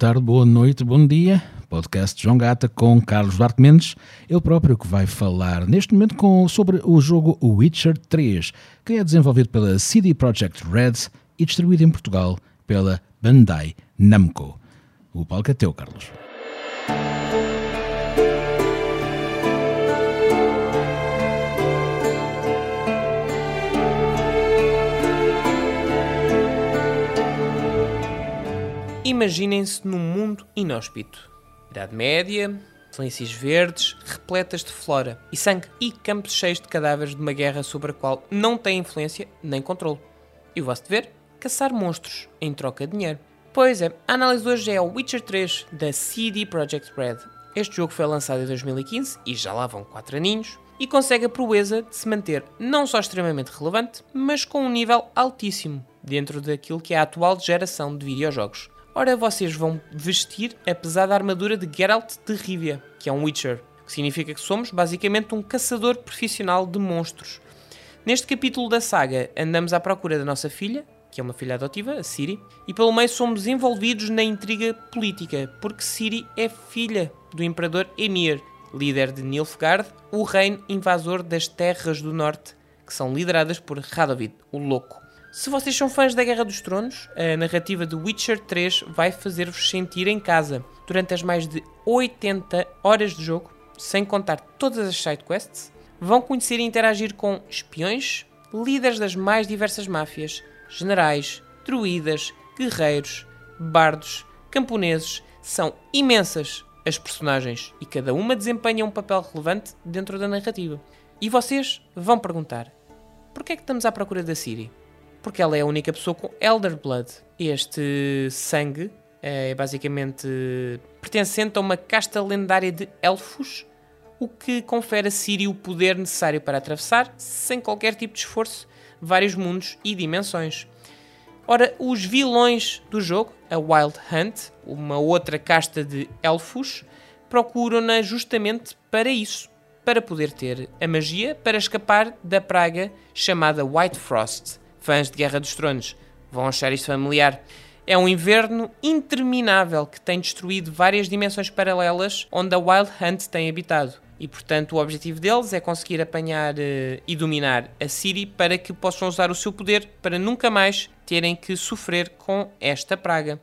tarde, boa noite, bom dia. Podcast João Gata com Carlos Duarte Mendes, ele próprio que vai falar neste momento com, sobre o jogo Witcher 3, que é desenvolvido pela CD Projekt Red e distribuído em Portugal pela Bandai Namco. O palco é teu, Carlos. Imaginem-se num mundo inóspito. Idade Média, planícies verdes, repletas de flora e sangue, e campos cheios de cadáveres de uma guerra sobre a qual não tem influência nem controle. E o vosso dever? Caçar monstros em troca de dinheiro. Pois é, a análise hoje é o Witcher 3 da CD Projekt Red. Este jogo foi lançado em 2015 e já lá vão 4 aninhos e consegue a proeza de se manter não só extremamente relevante, mas com um nível altíssimo dentro daquilo que é a atual geração de videojogos. Ora, vocês vão vestir a pesada armadura de Geralt de Rivia, que é um Witcher, que significa que somos basicamente um caçador profissional de monstros. Neste capítulo da saga, andamos à procura da nossa filha, que é uma filha adotiva, a Ciri, e pelo meio somos envolvidos na intriga política, porque Ciri é filha do Imperador Emir, líder de Nilfgaard, o reino invasor das Terras do Norte, que são lideradas por Radovid, o Louco. Se vocês são fãs da Guerra dos Tronos, a narrativa de Witcher 3 vai fazer-vos sentir em casa durante as mais de 80 horas de jogo, sem contar todas as sidequests. Vão conhecer e interagir com espiões, líderes das mais diversas máfias, generais, druidas, guerreiros, bardos, camponeses. São imensas as personagens e cada uma desempenha um papel relevante dentro da narrativa. E vocês vão perguntar: porquê é que estamos à procura da Ciri? Porque ela é a única pessoa com Elder Blood. Este sangue é basicamente pertencente a uma casta lendária de elfos, o que confere a Ciri o poder necessário para atravessar, sem qualquer tipo de esforço, vários mundos e dimensões. Ora, os vilões do jogo, a Wild Hunt, uma outra casta de elfos, procuram-na justamente para isso, para poder ter a magia para escapar da praga chamada White Frost, fãs de Guerra dos Tronos vão achar isto familiar. É um inverno interminável que tem destruído várias dimensões paralelas onde a Wild Hunt tem habitado. E portanto, o objetivo deles é conseguir apanhar uh, e dominar a Ciri para que possam usar o seu poder para nunca mais terem que sofrer com esta praga.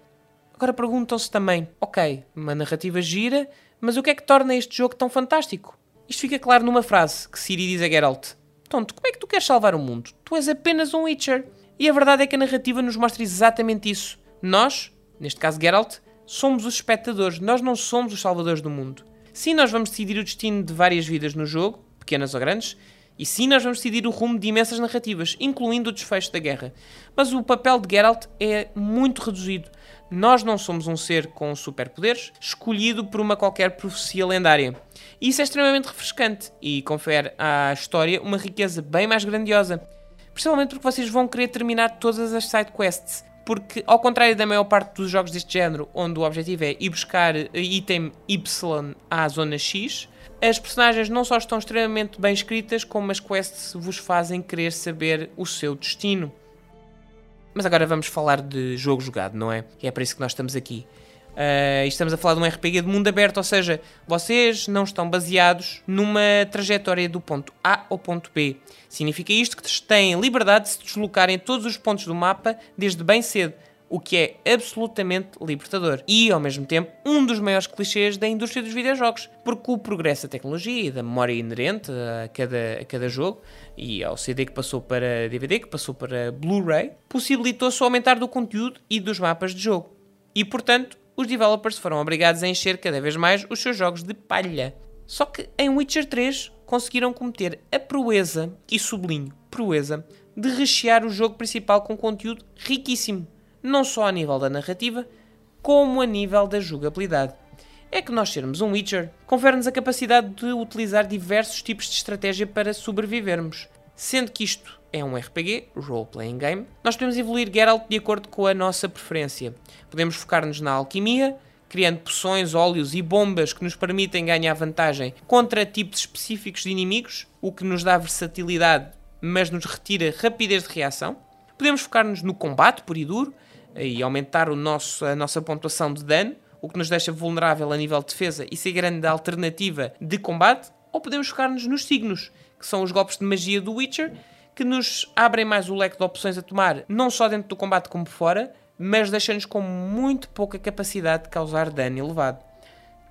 Agora perguntam-se também: ok, uma narrativa gira, mas o que é que torna este jogo tão fantástico? Isto fica claro numa frase que Ciri diz a Geralt: Tonto, como é que tu queres salvar o mundo? Tu és apenas um Witcher. E a verdade é que a narrativa nos mostra exatamente isso. Nós, neste caso Geralt, somos os espectadores, nós não somos os salvadores do mundo. Sim, nós vamos decidir o destino de várias vidas no jogo, pequenas ou grandes, e sim, nós vamos decidir o rumo de imensas narrativas, incluindo o desfecho da guerra. Mas o papel de Geralt é muito reduzido. Nós não somos um ser com superpoderes, escolhido por uma qualquer profecia lendária. Isso é extremamente refrescante e confere à história uma riqueza bem mais grandiosa. Principalmente porque vocês vão querer terminar todas as side quests. Porque, ao contrário da maior parte dos jogos deste género, onde o objetivo é ir buscar item Y à zona X, as personagens não só estão extremamente bem escritas, como as quests vos fazem querer saber o seu destino. Mas agora vamos falar de jogo jogado, não é? E é para isso que nós estamos aqui. Uh, estamos a falar de um RPG de mundo aberto, ou seja, vocês não estão baseados numa trajetória do ponto A ao ponto B. Significa isto que têm liberdade de se deslocar em todos os pontos do mapa desde bem cedo, o que é absolutamente libertador. E, ao mesmo tempo, um dos maiores clichês da indústria dos videojogos, porque o progresso da tecnologia e da memória inerente a cada, a cada jogo, e ao CD que passou para DVD, que passou para Blu-ray, possibilitou-se o aumentar do conteúdo e dos mapas de jogo. E, portanto, os developers foram obrigados a encher cada vez mais os seus jogos de palha. Só que em Witcher 3 conseguiram cometer a proeza, e sublinho, proeza, de rechear o jogo principal com conteúdo riquíssimo, não só a nível da narrativa, como a nível da jogabilidade. É que nós sermos um Witcher confere-nos a capacidade de utilizar diversos tipos de estratégia para sobrevivermos, sendo que isto é um RPG, Role Playing Game, nós podemos evoluir Geralt de acordo com a nossa preferência. Podemos focar-nos na alquimia, criando poções, óleos e bombas que nos permitem ganhar vantagem contra tipos específicos de inimigos, o que nos dá versatilidade, mas nos retira rapidez de reação. Podemos focar-nos no combate puro e duro e aumentar o nosso, a nossa pontuação de dano, o que nos deixa vulnerável a nível de defesa e ser grande alternativa de combate, ou podemos focar-nos nos signos, que são os golpes de magia do Witcher, que nos abrem mais o leque de opções a tomar, não só dentro do combate como fora, mas deixam-nos com muito pouca capacidade de causar dano elevado.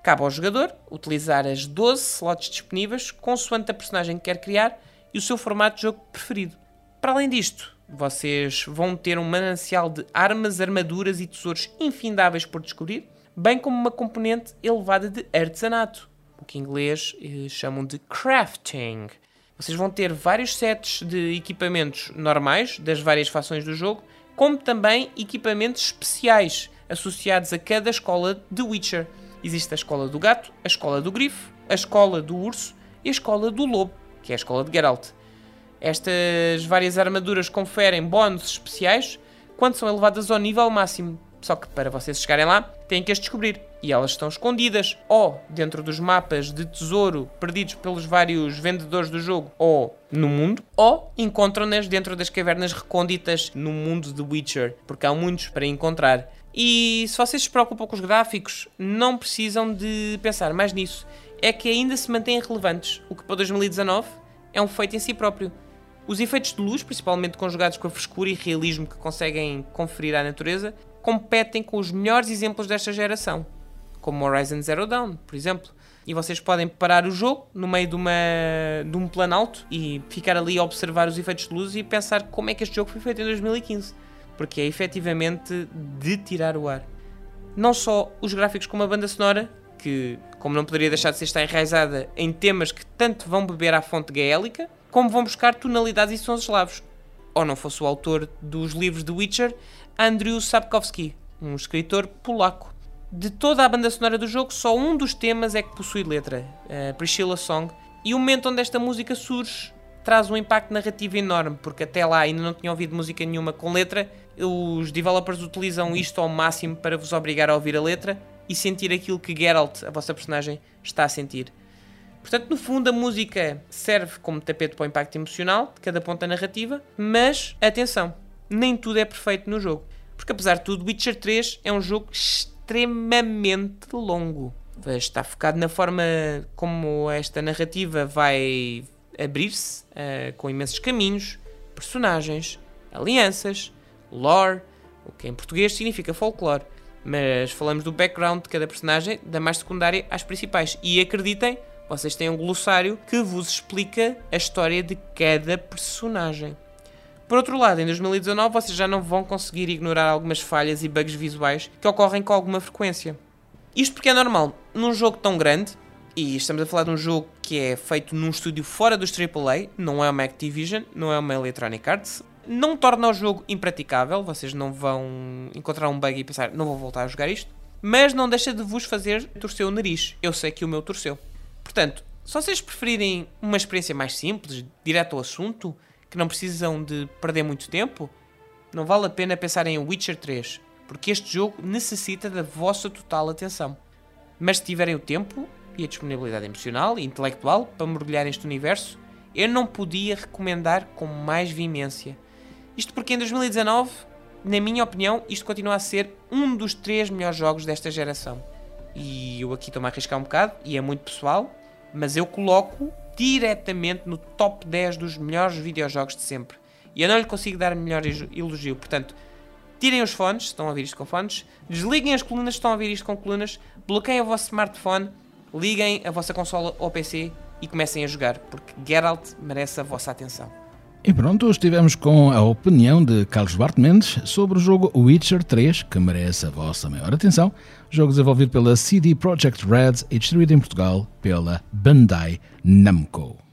Cabe ao jogador utilizar as 12 slots disponíveis consoante a personagem que quer criar e o seu formato de jogo preferido. Para além disto, vocês vão ter um manancial de armas, armaduras e tesouros infindáveis por descobrir, bem como uma componente elevada de artesanato, o que em inglês eh, chamam de crafting. Vocês vão ter vários sets de equipamentos normais das várias fações do jogo, como também equipamentos especiais associados a cada escola de Witcher. Existe a escola do gato, a escola do grifo, a escola do urso e a escola do lobo, que é a escola de Geralt. Estas várias armaduras conferem bónus especiais quando são elevadas ao nível máximo. Só que para vocês chegarem lá, têm que as descobrir. E elas estão escondidas ou dentro dos mapas de tesouro perdidos pelos vários vendedores do jogo ou no mundo, ou encontram-nas dentro das cavernas recônditas no mundo de Witcher, porque há muitos para encontrar. E se vocês se preocupam com os gráficos, não precisam de pensar mais nisso. É que ainda se mantêm relevantes, o que para 2019 é um feito em si próprio. Os efeitos de luz, principalmente conjugados com a frescura e realismo que conseguem conferir à natureza, competem com os melhores exemplos desta geração, como Horizon Zero Dawn, por exemplo. E vocês podem parar o jogo no meio de, uma, de um plano alto e ficar ali a observar os efeitos de luz e pensar como é que este jogo foi feito em 2015. Porque é efetivamente de tirar o ar. Não só os gráficos como a banda sonora, que, como não poderia deixar de ser, está enraizada em temas que tanto vão beber à fonte gaélica, como vão buscar tonalidades e sons eslavos. Ou não fosse o autor dos livros de Witcher, Andrew Sapkowski, um escritor polaco. De toda a banda sonora do jogo, só um dos temas é que possui letra, a Priscilla Song, e o momento onde esta música surge traz um impacto narrativo enorme, porque até lá ainda não tinha ouvido música nenhuma com letra, os developers utilizam isto ao máximo para vos obrigar a ouvir a letra e sentir aquilo que Geralt, a vossa personagem, está a sentir. Portanto, no fundo, a música serve como tapete para o impacto emocional de cada ponta narrativa, mas atenção, nem tudo é perfeito no jogo. Porque apesar de tudo, Witcher 3 é um jogo extremamente longo. Está focado na forma como esta narrativa vai abrir-se, uh, com imensos caminhos, personagens, alianças, lore, o que em português significa folclore. Mas falamos do background de cada personagem, da mais secundária às principais. E acreditem, vocês têm um glossário que vos explica a história de cada personagem. Por outro lado, em 2019 vocês já não vão conseguir ignorar algumas falhas e bugs visuais que ocorrem com alguma frequência. Isto porque é normal, num jogo tão grande, e estamos a falar de um jogo que é feito num estúdio fora dos AAA, não é uma Activision, não é uma Electronic Arts, não torna o jogo impraticável, vocês não vão encontrar um bug e pensar, não vou voltar a jogar isto, mas não deixa de vos fazer torcer o nariz. Eu sei que o meu torceu. Portanto, se vocês preferirem uma experiência mais simples, direto ao assunto, que não precisam de perder muito tempo, não vale a pena pensar em Witcher 3, porque este jogo necessita da vossa total atenção. Mas se tiverem o tempo e a disponibilidade emocional e intelectual para mergulhar neste universo, eu não podia recomendar com mais vimência. Isto porque em 2019, na minha opinião, isto continua a ser um dos três melhores jogos desta geração. E eu aqui estou-me a arriscar um bocado, e é muito pessoal, mas eu coloco diretamente no top 10 dos melhores videojogos de sempre. E eu não lhe consigo dar melhor elogio. Portanto, tirem os fones, se estão a ouvir isto com fones, desliguem as colunas, se estão a ouvir isto com colunas, bloqueiem o vosso smartphone, liguem a vossa consola ou PC e comecem a jogar, porque Geralt merece a vossa atenção. E pronto, estivemos com a opinião de Carlos Bart Mendes sobre o jogo Witcher 3, que merece a vossa maior atenção. Jogo desenvolvido pela CD Projekt Red e distribuído em Portugal pela Bandai Namco.